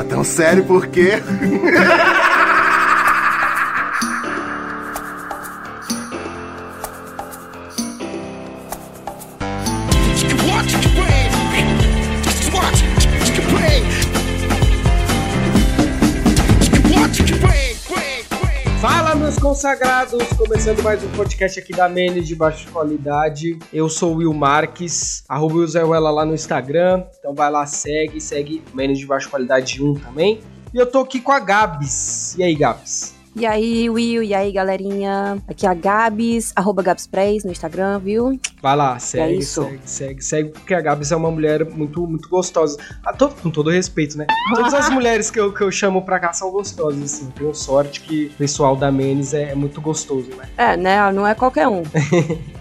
Tá tão sério por consagrados! Começando mais um podcast aqui da Menes de baixa qualidade. Eu sou o Will Marques, arroba o Zé Wella lá no Instagram. Então vai lá, segue, segue Menes de baixa qualidade 1 também. E eu tô aqui com a Gabs. E aí, Gabs? E aí, Will, e aí, galerinha? Aqui é a Gabs, arroba no Instagram, viu? Vai lá, segue, isso. segue, segue, segue, porque a Gabs é uma mulher muito, muito gostosa. Ah, todo- com todo respeito, né? Todas as mulheres que eu, que eu chamo pra cá são gostosas, assim. Tenho sorte que o pessoal da Menes é, é muito gostoso, né? É, né? Não é qualquer um.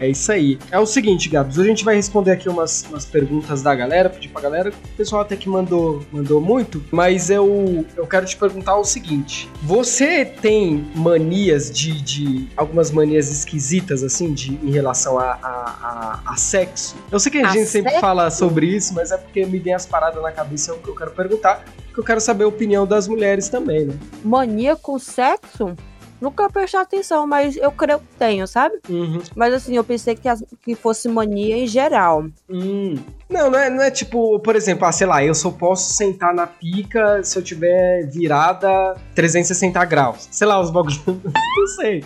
É isso aí. É o seguinte, Gabs, a gente vai responder aqui umas, umas perguntas da galera, pedir pra galera. O pessoal até que mandou, mandou muito, mas eu, eu quero te perguntar o seguinte: você tem manias de. de algumas manias esquisitas, assim, de, em relação a, a, a, a sexo? Eu sei que a, A gente sempre sexo? fala sobre isso, mas é porque me vem as paradas na cabeça, é o que eu quero perguntar. Porque eu quero saber a opinião das mulheres também, né? Mania com sexo? Nunca prestei atenção, mas eu creio que tenho, sabe? Uhum. Mas assim, eu pensei que, as- que fosse mania em geral. Hum. Não, não é, não é tipo, por exemplo, ah, sei lá, eu só posso sentar na pica se eu tiver virada 360 graus. Sei lá, os bagulhos. não sei.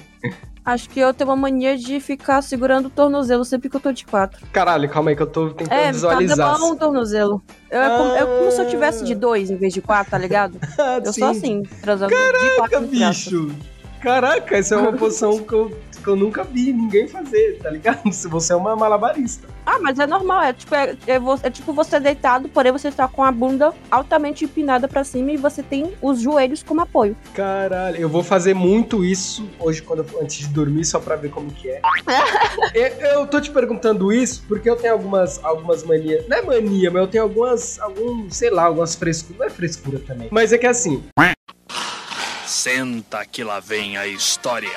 Acho que eu tenho uma mania de ficar segurando o tornozelo sempre que eu tô de quatro. Caralho, calma aí que eu tô tentando É, visualizar. cada mão um tornozelo. Eu, é como, é como se eu Ah. tivesse de dois em vez de quatro, tá ligado? Ah, Eu sim. sou assim, transando de Caraca, quatro no braço. bicho. Caraca, essa é uma posição que eu, que eu nunca vi ninguém fazer, tá ligado? Se você é uma malabarista. Ah, mas é normal, é tipo, é, é é tipo você deitado, porém você tá com a bunda altamente empinada pra cima e você tem os joelhos como apoio. Caralho, eu vou fazer muito isso hoje quando eu- antes de dormir só pra ver como que é. eu, eu tô te perguntando isso porque eu tenho algumas algumas manias, não é mania, mas eu tenho algumas algum, sei lá, algumas frescuras, não é frescura também. Mas é que assim, Senta que lá vem a história.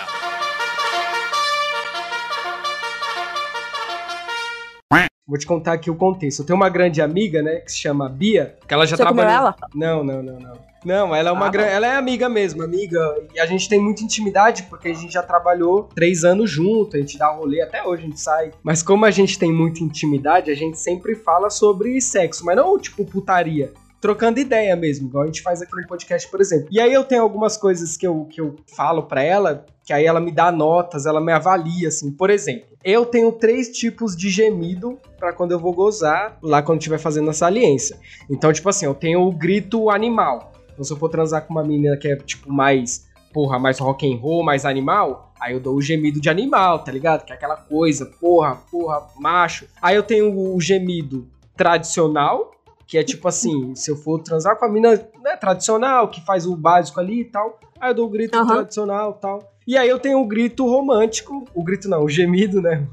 vou te contar aqui o contexto. Eu tenho uma grande amiga, né, que se chama Bia, que ela já Você comeu trabalhou ela? Não, não, não, não. Não, ela é uma Ah, gran... bom. ela é amiga mesmo, amiga. E a gente tem muita intimidade, porque a gente já trabalhou três anos junto, a gente dá rolê, até hoje a gente sai. Mas como a gente tem muita intimidade, a gente sempre fala sobre sexo, mas não tipo putaria. Trocando ideia mesmo, igual a gente faz aqui no podcast, por exemplo. E aí eu tenho algumas coisas que eu, que eu falo pra ela, que aí ela me dá notas, ela me avalia, assim. Por exemplo, eu tenho três tipos de gemido pra quando eu vou gozar, lá quando estiver fazendo a saliência. Então, tipo assim, eu tenho o grito animal. Então, se eu for transar com uma menina que é, tipo, mais, porra, mais rock and roll, mais animal, aí eu dou o gemido de animal, tá ligado? Que é aquela coisa, porra, porra, macho. Aí eu tenho o gemido tradicional, que é tipo assim, se eu for transar com a mina né, tradicional, que faz o básico ali e tal, aí eu dou o grito Aham. tradicional e tal. E aí eu tenho o grito romântico, o grito não, o gemido, né?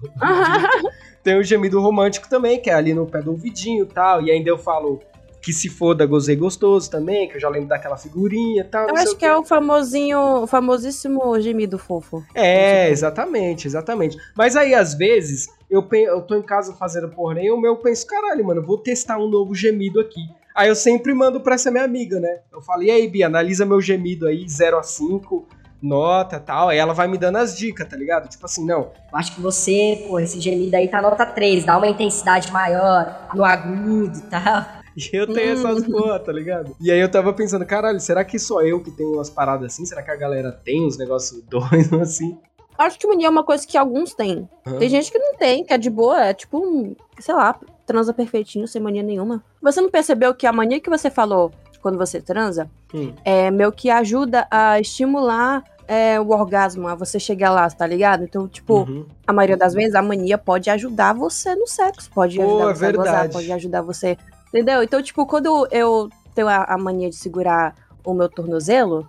Tem o gemido romântico também, que é ali no pé do ouvidinho e tal. E ainda eu falo que se foda, gozei gostoso também, que eu já lembro daquela figurinha e tal. Eu acho que é o famosinho, o famosíssimo gemido fofo. É, exatamente, exatamente. Mas aí, às vezes, eu, eu tô em casa fazendo porra nenhuma, eu penso, caralho, mano, eu vou testar um novo gemido aqui. Aí eu sempre mando pra essa minha amiga, né? Eu falo, e aí, Bia, analisa meu gemido aí, 0 a 5, nota e tal. Aí ela vai me dando as dicas, tá ligado? Tipo assim, não, Eu acho que você, pô, esse gemido aí tá nota 3, dá uma intensidade maior no agudo e tal. E eu tenho essas porra, tá ligado? E aí eu tava pensando, caralho, será que só eu que tenho umas paradas assim? Será que a galera tem uns negócios doidos assim? Acho que mania é uma coisa que alguns têm. Aham. Tem gente que não tem, que é de boa, é tipo um, sei lá, transa perfeitinho, sem mania nenhuma. Você não percebeu que a mania que você falou quando você transa Hum. é meio que ajuda a estimular é, o orgasmo, a você chegar lá, tá ligado? Então, tipo, Uhum. a maioria das vezes a mania pode ajudar você no sexo, pode Pô, ajudar é você a gozar, pode ajudar você. Entendeu? Então, tipo, quando eu tenho a, a mania de segurar o meu tornozelo,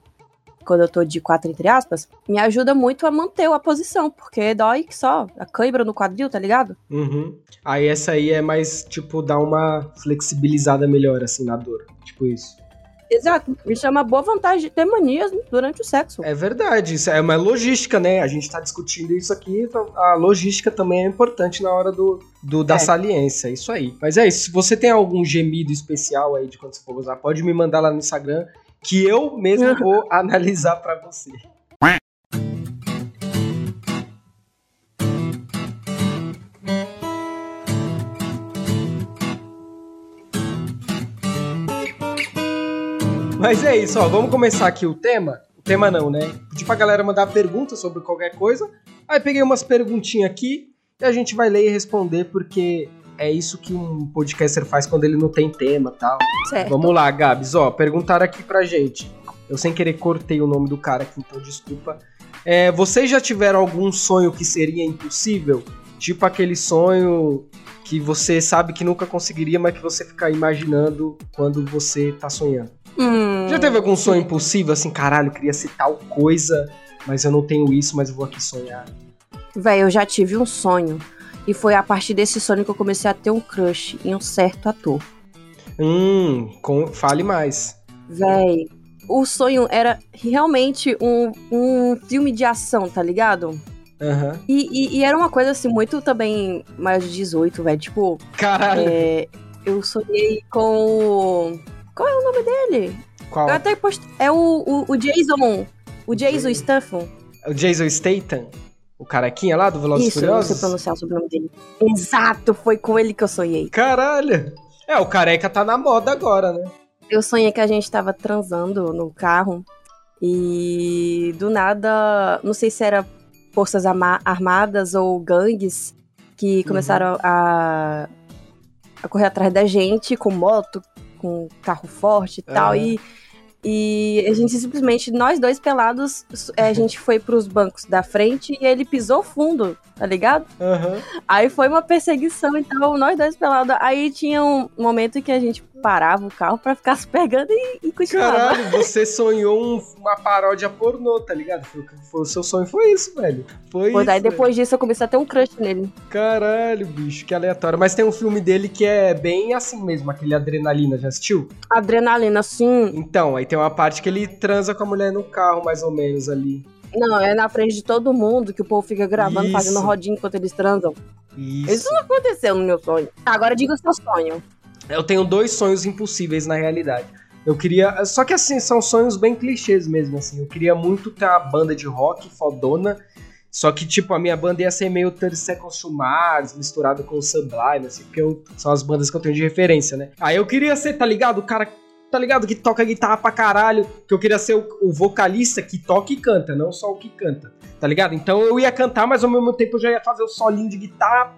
quando eu tô de quatro, entre aspas, me ajuda muito a manter a posição, porque dói que só a cãibra no quadril, tá ligado? Uhum. Aí essa aí é mais, tipo, dar uma flexibilizada melhor, assim, na dor. Tipo isso. Exato. Isso é uma boa vantagem de ter manias durante o sexo. É verdade, isso é uma logística, né? A gente tá discutindo isso aqui, então a logística também é importante na hora do, do da É. saliência, isso aí. Mas é isso, se você tem algum gemido especial aí de quando você for usar, pode me mandar lá no Instagram, que eu mesmo vou analisar pra você. Mas é isso, ó. Vamos começar aqui o tema. O tema não, né? Pedi pra galera mandar perguntas sobre qualquer coisa. Aí peguei umas perguntinhas aqui e a gente vai ler e responder, porque é isso que um podcaster faz quando ele não tem tema e tal. Certo. Vamos lá, Gabs, ó. Perguntaram aqui pra gente. Eu sem querer cortei o nome do cara aqui, então desculpa. É, vocês já tiveram algum sonho que seria impossível? Tipo aquele sonho que você sabe que nunca conseguiria, mas que você fica imaginando quando você tá sonhando. Hum, Já teve algum sonho impossível, assim, caralho, eu queria ser tal coisa, mas eu não tenho isso, mas eu vou aqui sonhar. Véi, eu já tive um sonho. E foi a partir desse sonho que eu comecei a ter um crush em um certo ator. Hum, com- fale mais. Véi, o sonho era realmente um, um filme de ação, tá ligado? Aham. E, e- e era uma coisa assim, muito também maior de 18, velho. Tipo, Caralho, é, eu sonhei com o. Qual é o nome dele? Qual? Eu até post... É o, o, o Jason. O Jason Jason. Statham. O Jason Statham? O carequinha lá do Velozes Isso, eu não sei Furiosos? pronunciar o sobrenome dele. Exato, foi com ele que eu sonhei. Caralho. É, o careca tá na moda agora, né? Eu sonhei que a gente tava transando no carro e do nada, não sei se era forças armadas ou gangues que começaram a, a correr atrás da gente com moto, com carro forte e tal. Aham. E, e a gente simplesmente, nós dois pelados, eh, a gente foi pros bancos da frente e ele pisou fundo, tá ligado? Aham. Aí foi uma perseguição, então nós dois pelados. Aí tinha um momento que a gente parava o carro pra ficar se pegando e, e continuava. Caralho, você sonhou um- uma paródia pornô, tá ligado? Foi, foi- o seu sonho foi isso, velho. Foi Pois isso. aí depois disso eu comecei a ter um crush nele. velho. Caralho, bicho, que aleatório. Mas tem um filme dele que é bem assim mesmo, aquele Adrenalina, já assistiu? Adrenalina, sim. Então, aí tem uma parte que ele transa com a mulher no carro, mais ou menos ali. Não, é na frente de todo mundo que o povo fica gravando, Isso. fazendo rodinha enquanto eles transam. Isso. Isso não aconteceu no meu sonho. Agora diga o seu sonho. Eu tenho dois sonhos impossíveis na realidade. Eu queria. Só que assim, são sonhos bem clichês mesmo, assim. Eu queria muito ter uma banda de rock fodona. Só que, tipo, a minha banda ia ser meio 30 Seconds to Mars, misturado com o Sublime, assim, porque eu- são as bandas que eu tenho de referência, né? Aí eu queria ser, tá ligado? O cara, tá ligado? Que toca guitarra pra caralho. Que eu queria ser o, o vocalista que toca e canta, não só o que canta, tá ligado? Então eu ia cantar, mas ao mesmo tempo eu já ia fazer o solinho de guitarra,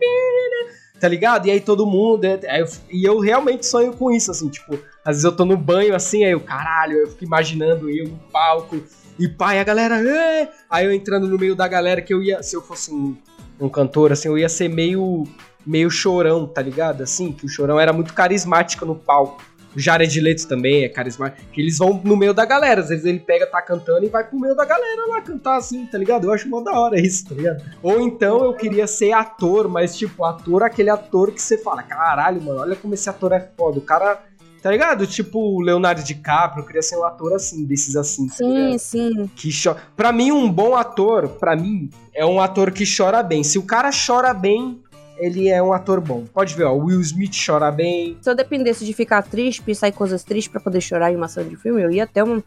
tá ligado? E aí todo mundo. é- aí eu- e eu realmente sonho com isso, assim, tipo, às vezes eu tô no banho assim, aí eu, caralho, eu fico imaginando eu no palco, e pai, a galera, "Ê!" aí eu entrando no meio da galera que eu ia, se eu fosse um, um cantor, assim, eu ia ser meio, meio chorão, tá ligado? Assim, que o chorão era muito carismático no palco. O Jared Leto também é carismático. Que eles vão no meio da galera. Às vezes ele pega, tá cantando e vai pro meio da galera lá cantar assim, tá ligado? Eu acho mó da hora isso, tá ligado? Ou então eu queria ser ator, mas tipo, ator, aquele ator que você fala, caralho, mano, olha como esse ator é foda. O cara, tá ligado? Tipo o Leonardo DiCaprio, eu queria ser um ator assim, desses assim, tá? Sim, sim. que chora. Pra mim, um bom ator, pra mim, é um ator que chora bem. Se o cara chora bem, ele é um ator bom. Pode ver, ó, o Will Smith chora bem. Se eu dependesse de ficar triste, pensar em coisas tristes pra poder chorar em uma cena de filme, eu ia ter um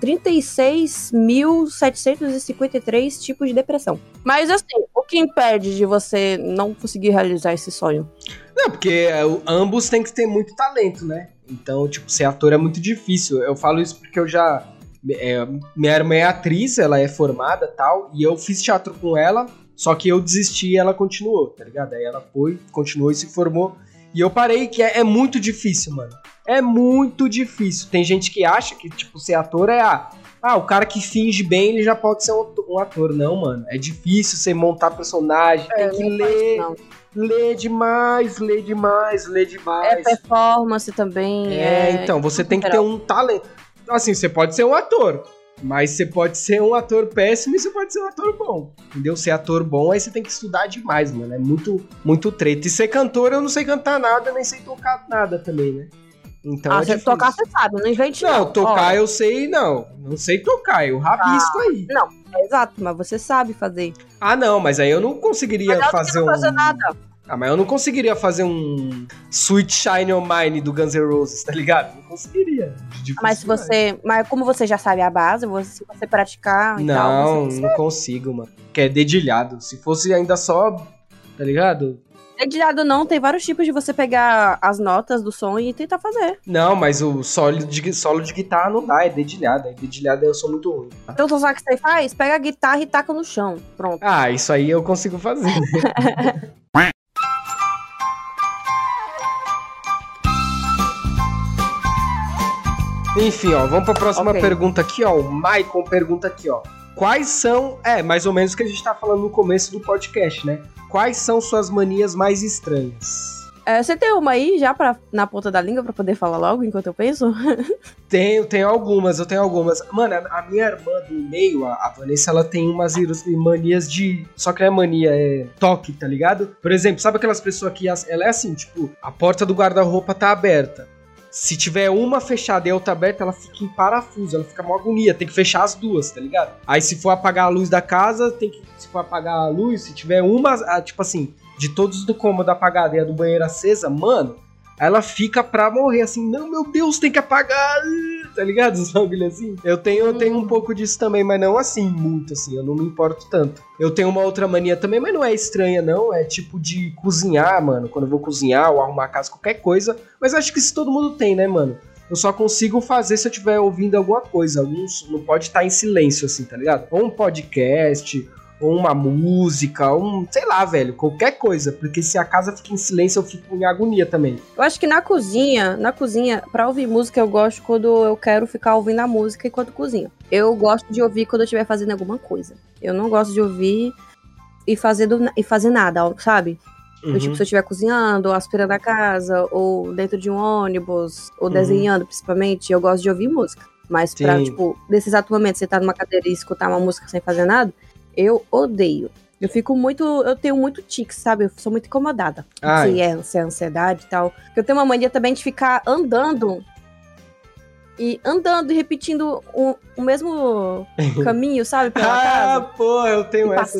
36.753 tipos de depressão. Mas assim, o que impede de você não conseguir realizar esse sonho? Não, porque é, ambos têm que ter muito talento, né? Então, tipo, ser ator é muito difícil. Eu falo isso porque eu já. é, minha irmã é atriz, ela é formada tal, e eu fiz teatro com ela, só que eu desisti e ela continuou, tá ligado? Aí ela foi, continuou e se formou. E eu parei que é, é muito difícil, mano. É muito difícil. Tem gente que acha que, tipo, ser ator é a. Ah, o cara que finge bem, ele já pode ser um ato- ator. Não, mano. É difícil você montar personagem, tem que ler, Não. ler demais, ler demais, ler É demais. performance também. É, É, então, você tem que ter um talento. Assim, você pode ser um ator, mas você pode ser um ator péssimo e você pode ser um ator bom. Entendeu? Ser ator bom, aí você tem que estudar demais, mano. É muito, muito treta. E ser cantor, eu não sei cantar nada, nem sei tocar nada também, né? Então ah, é difícil. tocar você sabe, não invente Não, não. tocar eu sei, não. Não sei tocar, eu rabisco aí. é exato, mas você sabe fazer. Ah, não, mas aí eu não conseguiria fazer não um. fazer nada. Ah, mas eu não conseguiria fazer um Sweet Shine On Mine do Guns N' Roses, tá ligado? Não conseguiria. Difícil Mas se você. Mas como você já sabe a base, você, se você praticar tal. Não, Você não consigo, mano. Que é dedilhado. Se fosse ainda só. Tá ligado? Dedilhado não, tem vários tipos de você pegar as notas do som e tentar fazer. Não, mas o solo de, solo de guitarra não dá, é dedilhado. Aí dedilhado eu sou muito ruim. Então, sabe o que você faz? Pega a guitarra e taca no chão. Pronto. Ah, isso aí eu consigo fazer. Enfim, ó, vamos pra próxima Ok. pergunta aqui, ó. O Maicon pergunta aqui, ó. Quais são. É, mais ou menos o que a gente tá falando no começo do podcast, né? Quais são suas manias mais estranhas? É, você tem uma aí já pra, na ponta da língua pra poder falar logo enquanto eu penso? Tenho, tenho algumas, eu tenho algumas. Mano, a, minha irmã do meio, a, a Vanessa, ela tem umas manias de. Só que não é mania, é toque, tá ligado? Por exemplo, sabe aquelas pessoas que. Ela é assim, tipo, a porta do guarda-roupa tá aberta. Se tiver uma fechada e a outra aberta, ela fica em parafuso, ela fica uma agonia, tem que fechar as duas, tá ligado? Aí se for apagar a luz da casa, tem que. Se for apagar a luz, se tiver uma, ah, tipo assim, de todos do cômodo apagada e a do banheiro acesa, mano, ela fica pra morrer assim, não, meu Deus, tem que apagar, tá ligado? Os bagulho assim. Eu tenho, eu tenho um pouco disso também, mas não assim, muito assim, eu não me importo tanto. Eu tenho uma outra mania também, mas não é estranha não, é tipo de cozinhar, mano, quando eu vou cozinhar ou arrumar a casa, qualquer coisa, mas acho que isso todo mundo tem, né, mano? Eu só consigo fazer se eu estiver ouvindo alguma coisa. Alguns não pode estar em silêncio, assim, tá ligado? Ou um podcast, uma música, um, sei lá, velho, qualquer coisa. Porque se a casa fica em silêncio, eu fico em agonia também. Eu acho que na cozinha, na cozinha, pra ouvir música, eu gosto quando eu quero ficar ouvindo a música enquanto cozinho. Eu gosto de ouvir quando eu estiver fazendo alguma coisa. Eu não gosto de ouvir e fazer, do- e fazer nada, sabe? Uhum. tipo, se eu estiver cozinhando, ou aspirando a casa, ou dentro de um ônibus, ou Uhum. desenhando, principalmente, eu gosto de ouvir música. Mas pra, tipo, nesse exato momento, sentar numa cadeira e escutar uma música sem fazer nada, eu odeio. Eu fico muito. Eu tenho muito tique, sabe? Eu sou muito incomodada. Ai. Se é, se é ansiedade e tal. Eu tenho uma mania também de ficar andando. E andando e repetindo o, o mesmo caminho, sabe? Pela Ah, casa. pô, eu tenho E essa.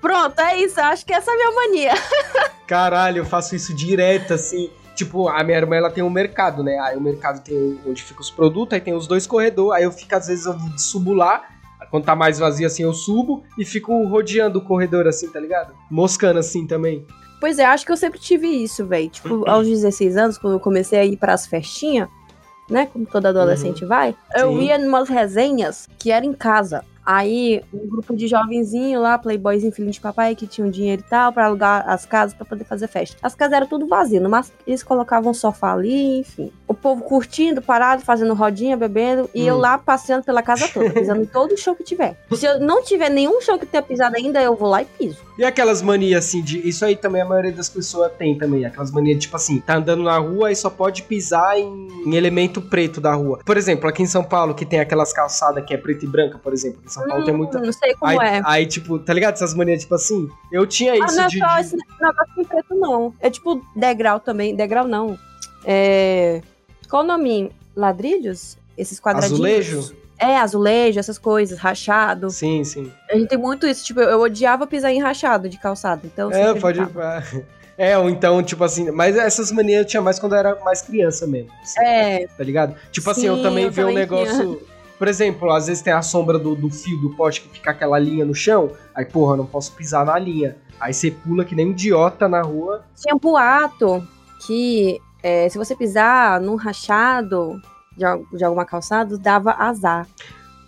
Pronto, é isso. Acho que essa é a minha mania. Caralho, eu faço isso direto, assim. Tipo, a minha irmã, ela tem um mercado, né? Aí o mercado tem onde ficam os produtos, aí tem os dois corredores. Aí eu fico, às vezes, eu subo lá. Quando tá mais vazio, assim, eu subo e fico rodeando o corredor, assim, tá ligado? Moscando, assim, também. Pois é, acho que eu sempre tive isso, velho. Tipo, aos 16 anos, quando eu comecei a ir pras festinhas, né? Como todo adolescente vai, eu Sim. ia em umas resenhas que era em casa. Aí, um grupo de jovenzinho lá, playboyzinho, filhinho de papai, que tinham dinheiro e tal, pra alugar as casas pra poder fazer festa. As casas eram tudo vazias, máximo eles colocavam um sofá ali, enfim. O povo curtindo, parado, fazendo rodinha, bebendo, e eu Hum. lá passeando pela casa toda, pisando em todo chão que tiver. Se eu não tiver nenhum chão que tenha pisado ainda, eu vou lá e piso. E aquelas manias, assim, de. Isso aí também a maioria das pessoas tem também. Aquelas manias, de, tipo assim, tá andando na rua e só pode pisar em, em elemento preto da rua. Por exemplo, aqui em São Paulo, que tem aquelas calçadas que é preta e branca, por exemplo. São Paulo tem muita. Hum, Não sei como Aí, é. aí, tipo, tá ligado? Essas manias, tipo assim. Eu tinha Ah, isso não é de. só de- esse negócio em preto, não. É tipo degrau também. Degrau não. É. Qual o nome? Ladrilhos? Esses quadradinhos? Azulejo? É, azulejo, essas coisas, rachado. Sim, sim. A gente tem muito isso. Tipo, eu odiava pisar em rachado de calçado. Então, É, pode. É, ou então, tipo assim. Mas essas manias eu tinha mais quando eu era mais criança mesmo. assim, É, Tá ligado? Tipo assim, eu Sim, também vi um negócio. Por exemplo, às vezes tem a sombra do, do fio do poste que fica aquela linha no chão. Aí, porra, não posso pisar na linha. Aí você pula que nem um idiota na rua. tinha um boato que é, se você pisar num rachado de, de alguma calçada, dava azar.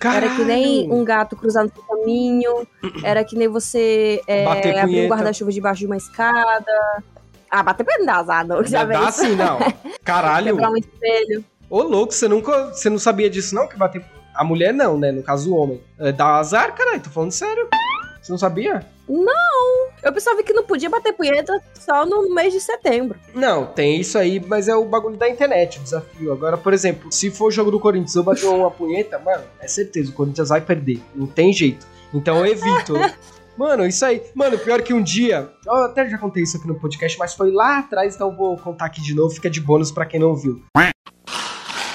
Era que nem Caralho! um gato cruzando seu caminho. Era que nem você é, Bater abrir um guarda-chuva debaixo de uma escada. Ah, bater punheta não dá azar, não. Já dá assim, não. Caralho. Quebrar um espelho. Ô, louco, você nunca. Você não sabia disso, não? Que bater. A mulher não, né? No caso, o homem. É, dá azar, caralho, tô falando sério. Você não sabia? Eu pensava que não podia bater punheta só no mês de setembro. Não, tem isso aí, mas é o bagulho da internet, o desafio. Agora, por exemplo, se for o jogo do Corinthians eu bater uma punheta, mano, é certeza, o Corinthians vai perder. Não tem jeito. Então eu evito. Mano, isso aí. Mano, pior que um dia. Eu até já contei isso aqui no podcast, mas foi lá atrás, então eu vou contar aqui de novo, fica de bônus pra quem não ouviu.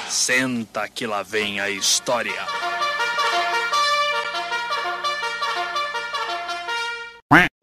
Senta que lá vem a história.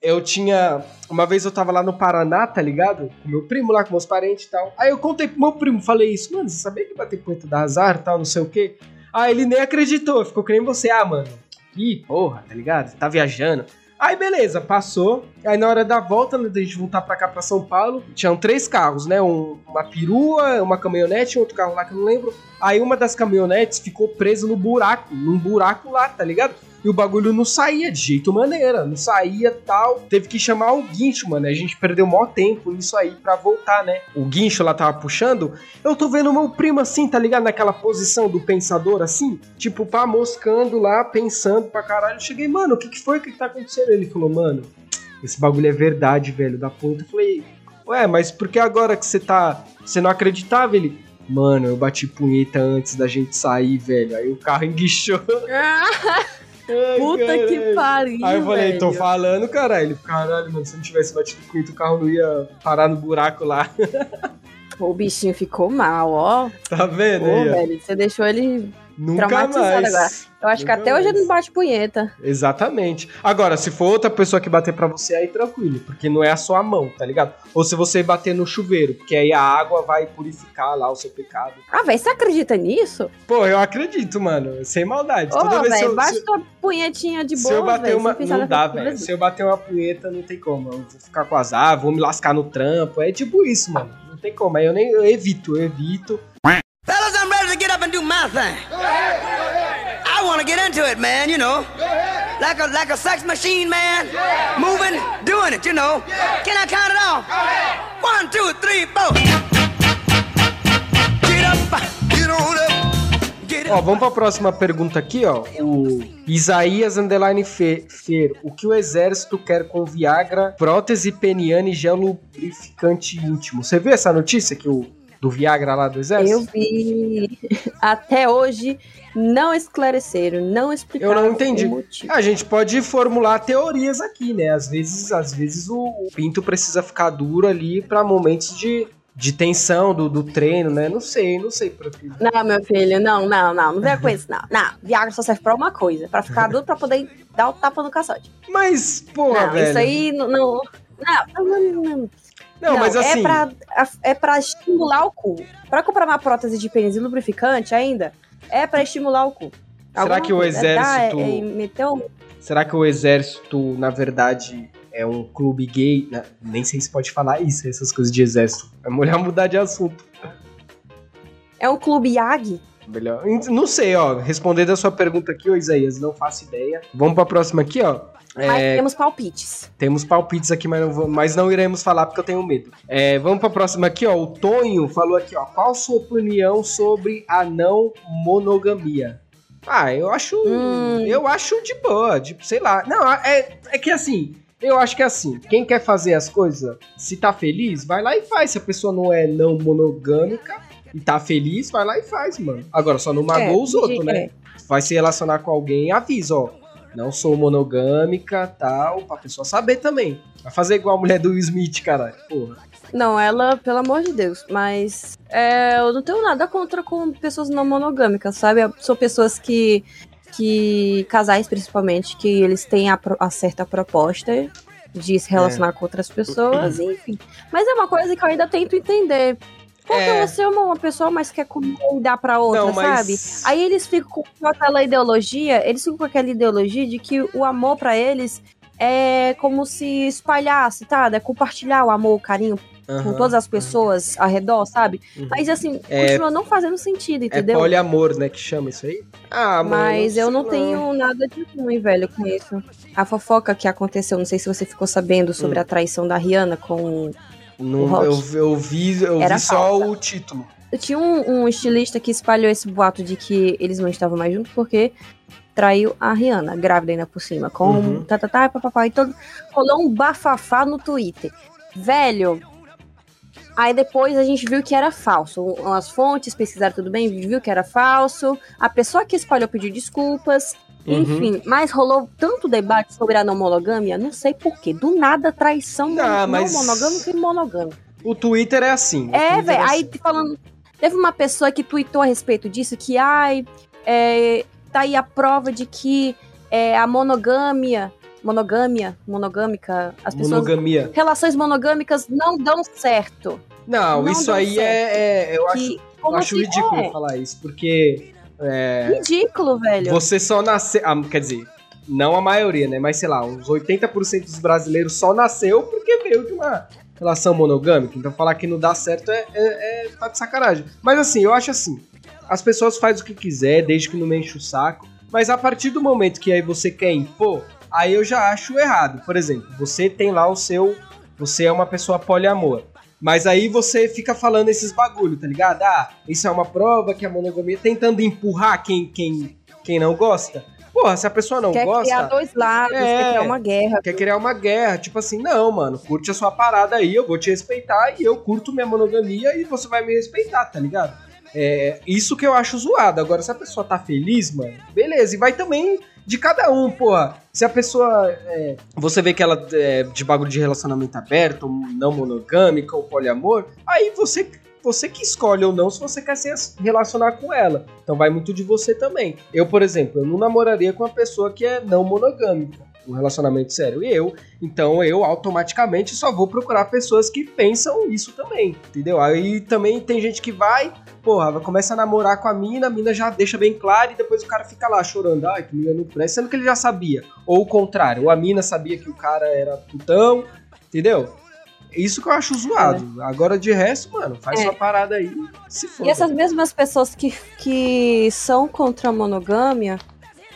Eu tinha. Uma vez eu tava lá no Paraná, tá ligado? Com meu primo lá, com meus parentes e tal. Aí eu contei pro meu primo, falei isso, mano, você sabia que bater punheta dá azar tal, não sei o quê? Aí ele nem acreditou, ficou crendo você, ah, mano. Ih, porra, tá ligado? Tá viajando. Aí beleza, passou. Aí na hora da volta, né, da gente voltar pra cá, pra São Paulo, tinham três carros, né? Um, uma perua, uma caminhonete e outro carro lá que eu não lembro. Aí uma das caminhonetes ficou presa no buraco, num buraco lá, tá ligado? E o bagulho não saía de jeito maneira, não saía tal. Teve que chamar o guincho, mano. A gente perdeu maior tempo nisso aí pra voltar, né? O guincho lá tava puxando. Eu tô vendo meu primo assim, tá ligado? Naquela posição do pensador assim, tipo, pá, moscando lá, pensando pra caralho. Eu cheguei, mano, o que que foi? Que tá acontecendo? Ele falou, mano, esse bagulho é verdade, velho, da puta. Eu falei, ué, mas por que agora que você tá. Você não acreditava? Ele. Mano, eu bati punheta antes da gente sair, velho. Aí o carro enguichou. Ai, Puta que caralho. pariu. Aí eu falei, velho. tô falando, caralho. Ele, Caralho, mano, se não tivesse batido punheta, o carro não ia parar no buraco lá. O bichinho ficou mal, ó. Tá vendo Pô, aí? ó? velho, você deixou ele. Nunca mais. agora. Eu acho que Nunca até hoje mais. ele não bate punheta. Exatamente. Agora, se for outra pessoa que bater pra você, aí tranquilo, porque não é a sua mão, tá ligado? Ou se você bater no chuveiro, porque aí a água vai purificar lá o seu pecado. Ah, velho, você acredita nisso? Pô, eu acredito, mano. Sem maldade. Ô, Toda vez que velho, eu, bate se, tua punhetinha de se boa, eu bater velho, uma. Não dá, velho. Se eu bater uma punheta, não tem como. Eu vou ficar com azar, vou me lascar no trampo. É tipo isso, mano. Não tem como. Aí eu nem eu evito, eu evito. Fellas, I'm ready to get up and do my thing. To get into it, man, you know. Like a like a sex machine, man. Moving, doing it, you know. Can I count it off? One, two, three, four. Get up, get on up. Get Ó, vamos pra próxima pergunta aqui, ó. O Isaías Underline Fe- Fer. O que o exército quer com Viagra, prótese peniana e gel lubrificante íntimo? Você viu essa notícia que o do Viagra lá do exército? Eu vi. Até hoje não esclareceram, não explicaram Eu não entendi. A gente pode formular teorias aqui, né? Às vezes, às vezes o, o pinto precisa ficar duro ali pra momentos de, de tensão do, do treino, né? Não sei, não sei pra. Não, meu filho, não, não, não, não venha com isso, não. Não, Viagra só serve pra uma coisa, pra ficar duro pra poder dar o tapa no caçote. Mas, porra, não, velho. isso aí não. Não, não, não, não. Não, mas assim. É pra, é pra estimular o cu. Pra comprar uma prótese de pênis e lubrificante ainda, é pra estimular o cu. Será que o é exército- É, é meter um- Será que o exército, na verdade, é um clube gay? Né? Nem sei se pode falar isso, essas coisas de exército. É melhor mudar de assunto. é um clube YAG? Melhor. Não sei, ó. Respondendo a sua pergunta aqui, ô Isaías, não faço ideia. Vamos pra próxima aqui, ó. Mas É, temos palpites. temos palpites aqui, mas não, mas não iremos falar porque eu tenho medo. É, vamos pra próxima aqui, ó. O Tonho falou aqui, ó. Qual sua opinião sobre a não monogamia? Ah, eu acho. Hum. Eu acho de boa, tipo, sei lá. Não, é, é que assim. Eu acho que é assim, quem quer fazer as coisas, se tá feliz, vai lá e faz. Se a pessoa não é não monogâmica e tá feliz, vai lá e faz, mano. Agora, só não magoa É, os outros, né? é. Vai se relacionar com alguém, avisa, ó. Não sou monogâmica, tal, pra pessoa saber também. Vai fazer igual a mulher do Will Smith, cara. Porra. Não, ela, pelo amor de Deus, mas é, eu não tenho nada contra com pessoas não monogâmicas, sabe? São pessoas que, que casais principalmente, que eles têm a, a certa proposta de se relacionar com outras pessoas, enfim. Mas é uma coisa que eu ainda tento entender. Porque É. você ama uma pessoa, mas quer comer e dar pra outra, Não, sabe? mas. Aí eles ficam com aquela ideologia, eles ficam com aquela ideologia de que o amor pra eles é como se espalhasse, tá? É compartilhar o amor, o carinho com Aham. todas as pessoas ao redor, sabe? Uhum. Mas assim, É- continua não fazendo sentido, É entendeu? poliamor, né, que chama isso aí? Ah, mano. Mas eu não lá. tenho nada de ruim, velho, com isso. A fofoca que aconteceu, não sei se você ficou sabendo sobre Hum. a traição da Rihanna com. Não, eu, eu vi, eu Era vi só o título. Tinha um, um estilista que espalhou esse boato de que eles não estavam mais juntos porque traiu a Rihanna, grávida ainda por cima, com Uhum. tá, tá, tá, papapá, e todo, rolou um bafafá no Twitter. Velho, aí depois a gente viu que era falso. As fontes pesquisaram tudo bem, viu que era falso. A pessoa que espalhou pediu desculpas. Uhum. Enfim, mas rolou tanto debate sobre a não monogamia, não sei porquê. Do nada, traição Ah, não mas- monogâmica e monogâmica. O Twitter é assim. É, velho. assim. Aí falando. Teve uma pessoa que tweetou a respeito disso, que, ai, é, tá aí a prova de que é, a monogâmia, monogâmia, monogâmica, as pessoas... Monogamia. Relações monogâmicas não dão certo. Não, Não isso aí é, é- Eu acho, Que, eu como acho ridículo É, falar isso, porque. É, ridículo, velho. Você só nasceu. ah, quer dizer, não a maioria, né? Mas sei lá, uns 80% dos brasileiros só nasceu porque veio de uma relação monogâmica. Então falar que não dá certo é, é, é tá de sacanagem. Mas assim, eu acho assim: as pessoas fazem o que quiser, desde que não me enche o saco. Mas a partir do momento que aí você quer impor, aí eu já acho errado. Por exemplo, você tem lá o seu. Você é uma pessoa poliamor. Mas aí você fica falando esses bagulho, tá ligado? Ah, isso é uma prova que a monogamia tentando empurrar quem, quem, quem não gosta. Porra, se a pessoa não quer gosta, criar dois lados, É. quer criar uma guerra. quer criar uma guerra, tipo assim, não, mano, curte a sua parada aí, eu vou te respeitar e eu curto minha monogamia e você vai me respeitar, tá ligado? É isso que eu acho zoado. Agora, se a pessoa tá feliz, mano, beleza. E vai também de cada um, porra. Se a pessoa. é, você vê que ela é de bagulho de relacionamento aberto, não monogâmica, ou poliamor, aí você. Você que escolhe ou não se você quer se relacionar com ela. Então vai muito de você também. Eu, por exemplo, eu não namoraria com uma pessoa que é não monogâmica. Um relacionamento sério. E eu, então eu automaticamente só vou procurar pessoas que pensam isso também. Entendeu? Aí também tem gente que vai, porra, começa a namorar com a mina, a mina já deixa bem claro e depois o cara fica lá chorando, ai, que mina não presta, sendo que ele já sabia. Ou o contrário, ou a mina sabia que o cara era putão, entendeu? Isso que eu acho zoado. Agora de resto, mano, faz É. sua parada aí, se for. E essas mesmas pessoas que, que são contra a monogâmia,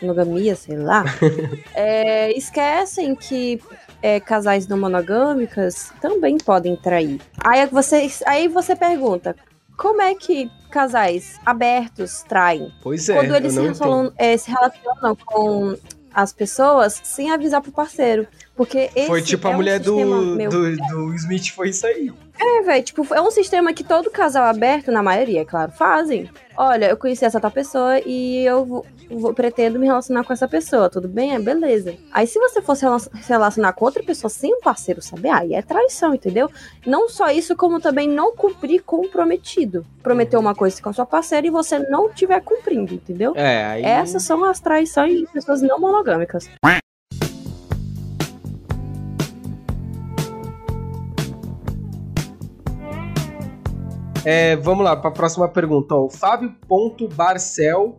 monogamia, sei lá, é, esquecem que é, casais não monogâmicas também podem trair. Aí você, aí você pergunta, como é que casais abertos traem? Pois é, Quando eles se é, se relacionam com as pessoas sem avisar pro parceiro. Porque esse Foi tipo a é um mulher do, sistema, meu, do, do Smith, foi isso aí. é, velho, tipo, é um sistema que todo casal aberto, na maioria, é claro, fazem. Olha, eu conheci essa tal pessoa e eu vou, vou- pretendo me relacionar com essa pessoa, tudo bem? É, beleza. Aí se você fosse se relacionar com outra pessoa sem um parceiro saber, aí é traição, entendeu? Não só isso, como também não cumprir com o prometido. Prometeu uma coisa com a sua parceira e você não estiver cumprindo, entendeu? É, aí. Essas são as traições de pessoas não monogâmicas. É, vamos lá, para a próxima pergunta. Ó, o Fábio Ponto Barcel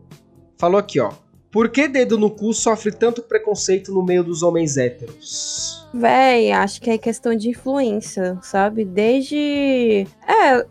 falou aqui, ó. Por que dedo no cu sofre tanto preconceito no meio dos homens héteros? Véi, acho que é questão de influência, sabe? Desde. É,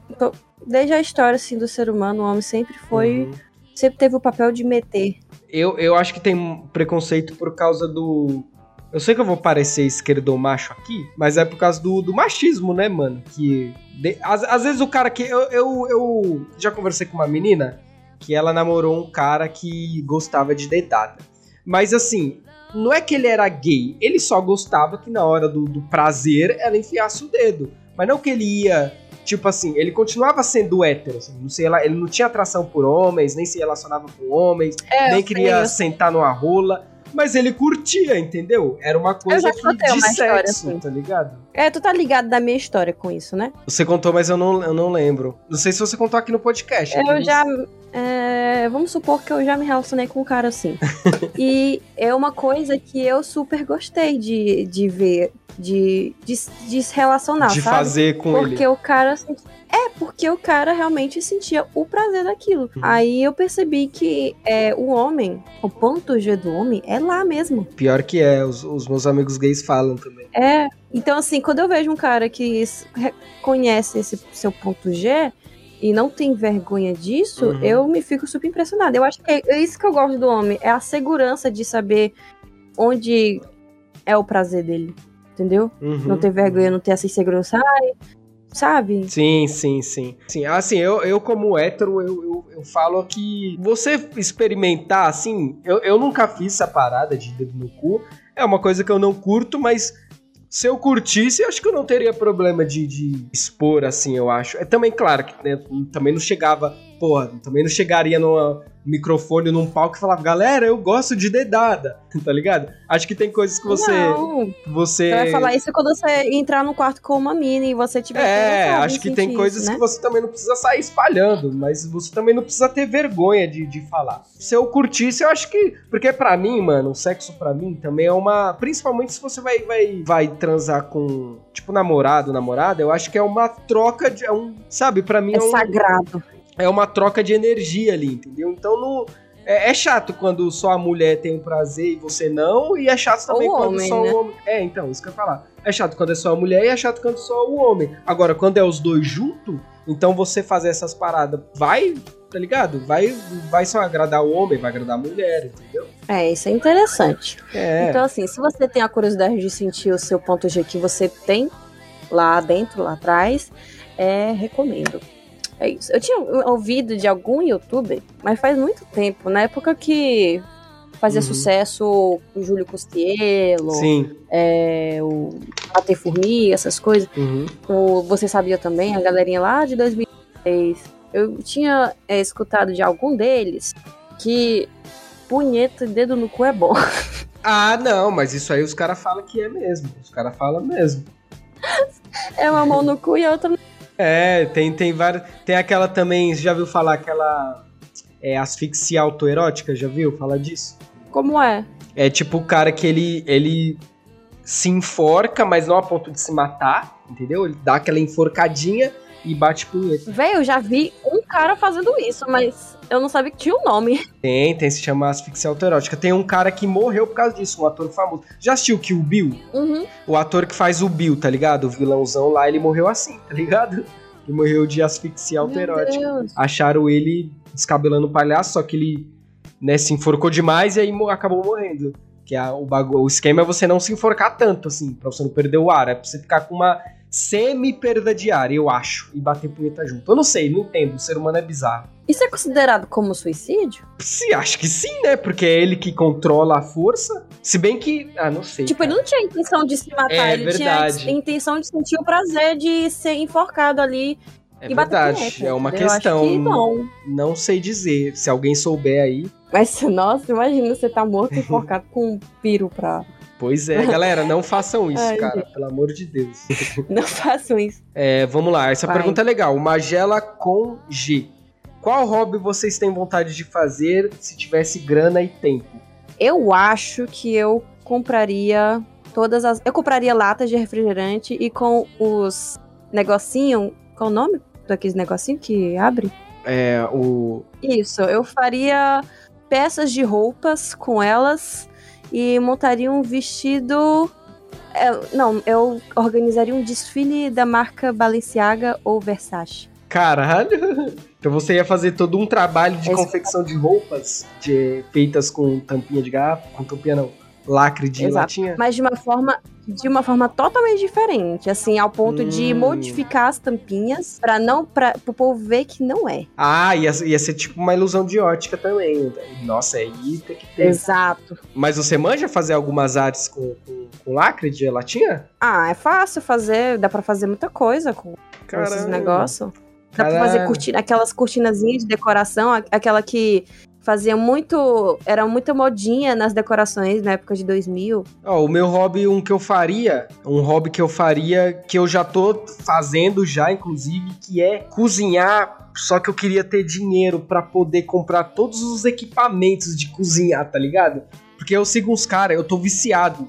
desde a história assim, do ser humano, o homem sempre foi. Uhum. Sempre teve o papel de meter. Eu, eu acho que tem preconceito por causa do. Eu sei que eu vou parecer esquerdomacho aqui, mas é por causa do, do machismo, né, mano? Que. de- às, às vezes o cara que. Eu, eu, eu já conversei com uma menina que ela namorou um cara que gostava de dedada. Mas assim, não é que ele era gay, ele só gostava que na hora do, do prazer ela enfiasse o dedo. Mas não que ele ia. Tipo assim, ele continuava sendo hétero, assim, não sei lá, ele não tinha atração por homens, nem se relacionava com homens, É, nem queria sei, sentar numa rola, mas ele curtia, entendeu? Era uma coisa já que, contei de uma história sexo, assim. tá ligado? É, tu tá ligado da minha história com isso, né? Você contou, mas eu não, eu não lembro. Não sei se você contou aqui no podcast. Eu já. é, vamos supor que eu já me relacionei com um cara assim. e é uma coisa que eu super gostei de, de ver, de, de, de se relacionar, De sabe? fazer com Porque ele. o cara. É, porque o cara realmente sentia o prazer daquilo. Uhum. Aí eu percebi que é, o homem, o ponto G do homem é lá mesmo. Pior que é, os, os meus amigos gays falam também. É. Então, assim, quando eu vejo um cara que reconhece esse seu ponto G e não tem vergonha disso, Uhum. eu me fico super impressionada. Eu acho que é é isso que eu gosto do homem, é a segurança de saber onde é o prazer dele. Entendeu? Uhum. Não ter vergonha, não ter essa insegurança. Ai, sabe? Sim, sim, sim. sim assim, eu, eu como hétero, eu, eu, eu falo que você experimentar, assim, eu, eu nunca fiz essa parada de dedo no cu. É uma coisa que eu não curto, mas se eu curtisse, acho que eu não teria problema de, de expor, assim, eu acho. É também, claro, que né, também não chegava porra, também não chegaria numa microfone num palco e falava, galera, eu gosto de dedada, tá ligado? Acho que tem coisas que você. Não, você... vai falar isso quando você entrar no quarto com uma mina e você tiver É, acho que tem coisas isso, né? que você também não precisa sair espalhando, mas você também não precisa ter vergonha de, de falar. Se eu curtisse, eu acho que. Porque pra mim, mano, o sexo pra mim também é uma. Principalmente se você vai, vai, vai transar com, tipo, namorado, namorada, eu acho que é uma troca de. É um, sabe, pra mim É é, um, sagrado. É uma troca de energia ali, entendeu? Então não. É, é chato quando só a mulher tem o prazer e você não, e é chato também o quando homem, só né? o homem. É, então, isso que eu ia falar. É chato quando é só a mulher e é chato quando só o homem. Agora, quando é os dois juntos, então você fazer essas paradas vai, tá ligado? Vai, vai só agradar o homem, vai agradar a mulher, entendeu? É, isso é interessante. É. Então, assim, se você tem a curiosidade de sentir o seu ponto G que você tem lá dentro, lá atrás, é, recomendo. É isso. Eu tinha ouvido de algum youtuber, mas faz muito tempo, na época que fazia Uhum. sucesso o Júlio Costiello, Sim. é, o Bater Formiga, essas coisas. Uhum. O Você Sabia também, a galerinha lá de 2006. Eu tinha é, escutado de algum deles que punheta e dedo no cu é bom. Ah, não, mas isso aí os caras falam que é mesmo. Os caras falam mesmo. É uma mão no cu e a outra no... É, tem, tem várias. Tem aquela também, você já viu falar aquela é, asfixia autoerótica? Já viu falar disso? Como é? É tipo o cara que ele, ele se enforca, mas não a ponto de se matar, entendeu? Ele dá aquela enforcadinha e bate punheta. Véi, eu já vi um cara fazendo isso, mas eu não sabia que tinha um nome. Tem, tem, se chama asfixia autoerótica. Tem um cara que morreu por causa disso, um ator famoso. Já assistiu Kill Bill? Uhum. O ator que faz o Bill, tá ligado? O vilãozão lá, ele morreu assim, tá ligado? Ele morreu de asfixia autoerótica. Acharam ele descabelando o palhaço, só que ele né, se enforcou demais e aí acabou morrendo. Que a- o, o esquema é você não se enforcar tanto, assim, pra você não perder o ar. É pra você ficar com uma semi-perda de ar, eu acho, e bater punheta junto. Eu não sei, não entendo, o ser humano é bizarro. Isso é considerado como suicídio? Sim, acho que sim, né? Porque é ele que controla a força. Se bem que. Ah, não sei. Tipo, ele não tinha intenção de se matar, É ele verdade. tinha a intenção de sentir o prazer de ser enforcado ali é e bater verdade. punheta, É uma entendeu? Questão. que não. Não sei dizer. Se alguém souber aí. Mas, nossa, imagina você tá morto e enforcado com um piro pra. Pois é, galera, não façam isso, Ai, cara. Pelo amor de Deus. Não façam isso. É, vamos lá, essa Vai. pergunta é legal. Magela com G. Qual hobby vocês têm vontade de fazer se tivesse grana e tempo? Eu acho que eu compraria todas as. Eu compraria latas de refrigerante e com os negocinho. Qual o nome daqueles negocinho que abre? É, o. Isso, eu faria peças de roupas com elas e montaria um vestido. é, não, eu organizaria um desfile da marca Balenciaga ou Versace. Caralho! Então você ia fazer todo um trabalho de Esse- confecção de roupas de- feitas com tampinha de garrafa, com tampinha não, lacre de Exato. latinha. Mas de uma forma, de uma forma totalmente diferente, assim, ao ponto de Hum. modificar as tampinhas para não para o povo ver que não é. Ah, ia, ia ser tipo uma ilusão de ótica também. Nossa, aí tem que ter. Exato. Mas você manja fazer algumas artes com, com, com lacre de latinha? Ah, é fácil fazer, dá pra fazer muita coisa com com esses negócios. Dá pra fazer cortina, aquelas cortinazinhas de decoração, aquela que fazia muito. Era muita modinha nas decorações na época de 2000. Ó, o meu hobby, um que eu faria, um hobby que eu faria, que eu já tô fazendo já, inclusive, que é cozinhar. Só que eu queria ter dinheiro pra poder comprar todos os equipamentos de cozinhar, tá ligado? Porque eu sigo uns caras, eu tô viciado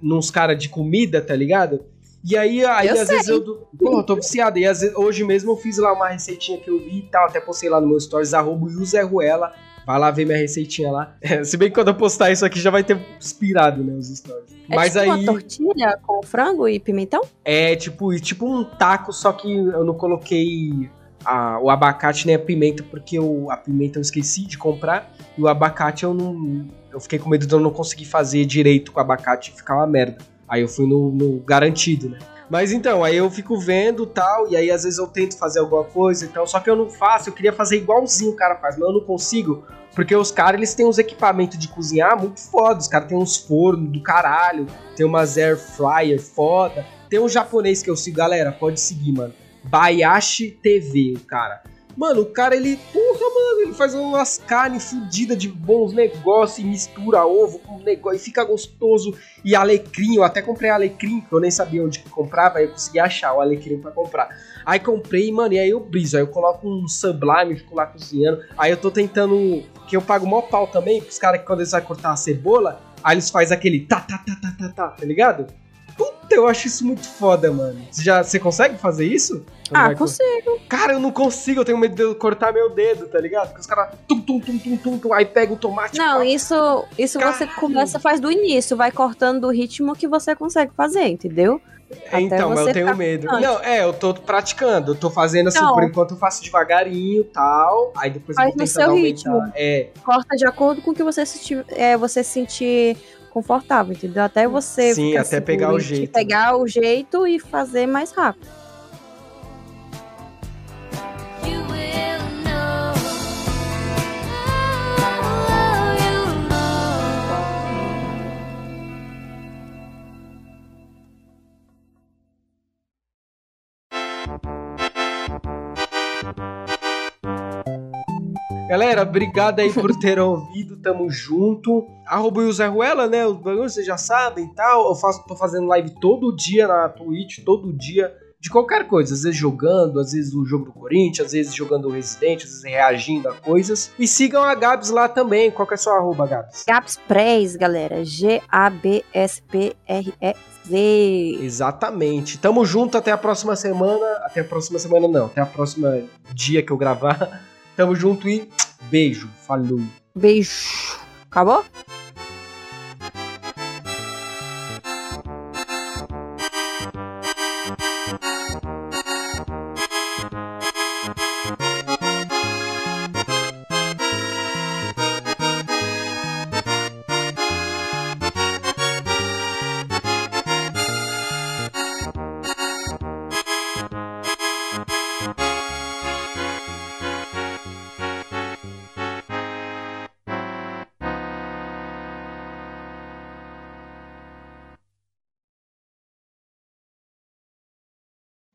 nos caras de comida, tá ligado? E aí, aí Eu às vezes eu. Pô, eu tô viciado. E às vezes, hoje mesmo eu fiz lá uma receitinha que eu vi e tal. Até postei lá no meu stories, arroba Ruela. Vai lá ver minha receitinha lá. Se bem que quando eu postar isso aqui já vai ter expirado, né, os stories. É Mas tipo aí uma tortilha com frango e pimentão? é tipo, tipo um taco, só que eu não coloquei a- o abacate nem a pimenta, porque o, a pimenta eu esqueci de comprar. E o abacate eu não. Eu fiquei com medo de eu não conseguir fazer direito com o abacate e ficar uma merda. Aí eu fui no, no garantido, né? Mas então, aí eu fico vendo tal, e aí às vezes eu tento fazer alguma coisa e tal, só que eu não faço, eu queria fazer igualzinho o cara faz, mas eu não consigo, porque os caras, eles têm uns equipamentos de cozinhar muito foda, os caras têm uns fornos do caralho, tem umas air fryer foda, tem um japonês que eu sigo, galera, pode seguir, mano, Bayashi TV, o cara. Mano, o cara, ele, pô, mano. Ele faz umas carnes fodidas de bons negócios e mistura ovo com negócio e fica gostoso. E alecrim, eu até comprei alecrim, que eu nem sabia onde comprava, aí eu consegui achar o alecrim pra comprar. Aí comprei, mano, e aí eu briso. Aí eu coloco um sublime, fico lá cozinhando. Aí eu tô tentando. Que eu pago mó pau também, pros caras que quando eles vão cortar a cebola, aí eles fazem aquele tá, tá, tá, tá, tá, tá, tá ligado? Puta, eu acho isso muito foda, mano. Você, já, você consegue fazer isso? Ah, Vai- consigo. Cara, eu não consigo, eu tenho medo de eu cortar meu dedo, tá ligado? Porque os caras tum, tum, tum, tum, tum, tum, aí pega o tomate. Não, pá. isso, isso você começa, faz do início, vai cortando do ritmo que você consegue fazer, entendeu? É, então, mas eu tenho medo. constante. Não, é, eu tô praticando. Eu tô fazendo assim, Não. por enquanto eu faço devagarinho e tal. Aí depois Faz eu vou no tentando seu aumentar. ritmo. É, Corta de acordo com o que você se, é, você se sentir confortável, entendeu? Até você Sim, até pegar o jeito. pegar o jeito e fazer mais rápido. Galera, obrigado aí por ter ouvido, tamo junto. Arroba o Zé Ruela, né? Os bagulhos vocês já sabem e tal. Eu faço, tô fazendo live todo dia na Twitch, todo dia, de qualquer coisa. Às vezes jogando, às vezes o jogo do Corinthians, às vezes jogando o Resident, às vezes reagindo a coisas. E sigam a Gabs lá também. Qual que é a sua arroba, Gabs? Gaps Press, galera. G-A-B-S-P-R-E-Z. Exatamente. Tamo junto até a próxima semana. Até a próxima semana não, até a próxima dia que eu gravar. Tamo junto e beijo. Falou. Beijo. Acabou?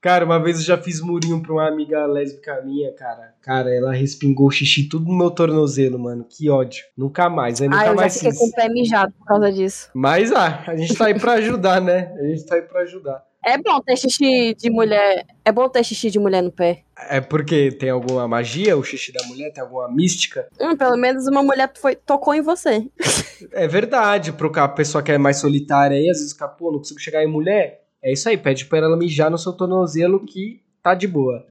Cara, uma vez eu já fiz murinho pra uma amiga lésbica minha, cara. Cara, ela respingou xixi tudo no meu tornozelo, mano. Que ódio. Nunca mais. Aí nunca Ah, eu já mais fiquei fiz. com o pé mijado por causa disso. Mas ah, a gente tá aí pra ajudar, né? A gente tá aí pra ajudar. É bom ter xixi de mulher. É bom ter xixi de mulher no pé. É porque tem alguma magia, o xixi da mulher, tem alguma mística? Hum, pelo menos uma mulher foi, tocou em você. É verdade, pro a pessoa que é mais solitária aí, às vezes fica, pô, não consigo chegar em mulher. É isso aí, pede pra ela mijar no seu tornozelo que tá de boa.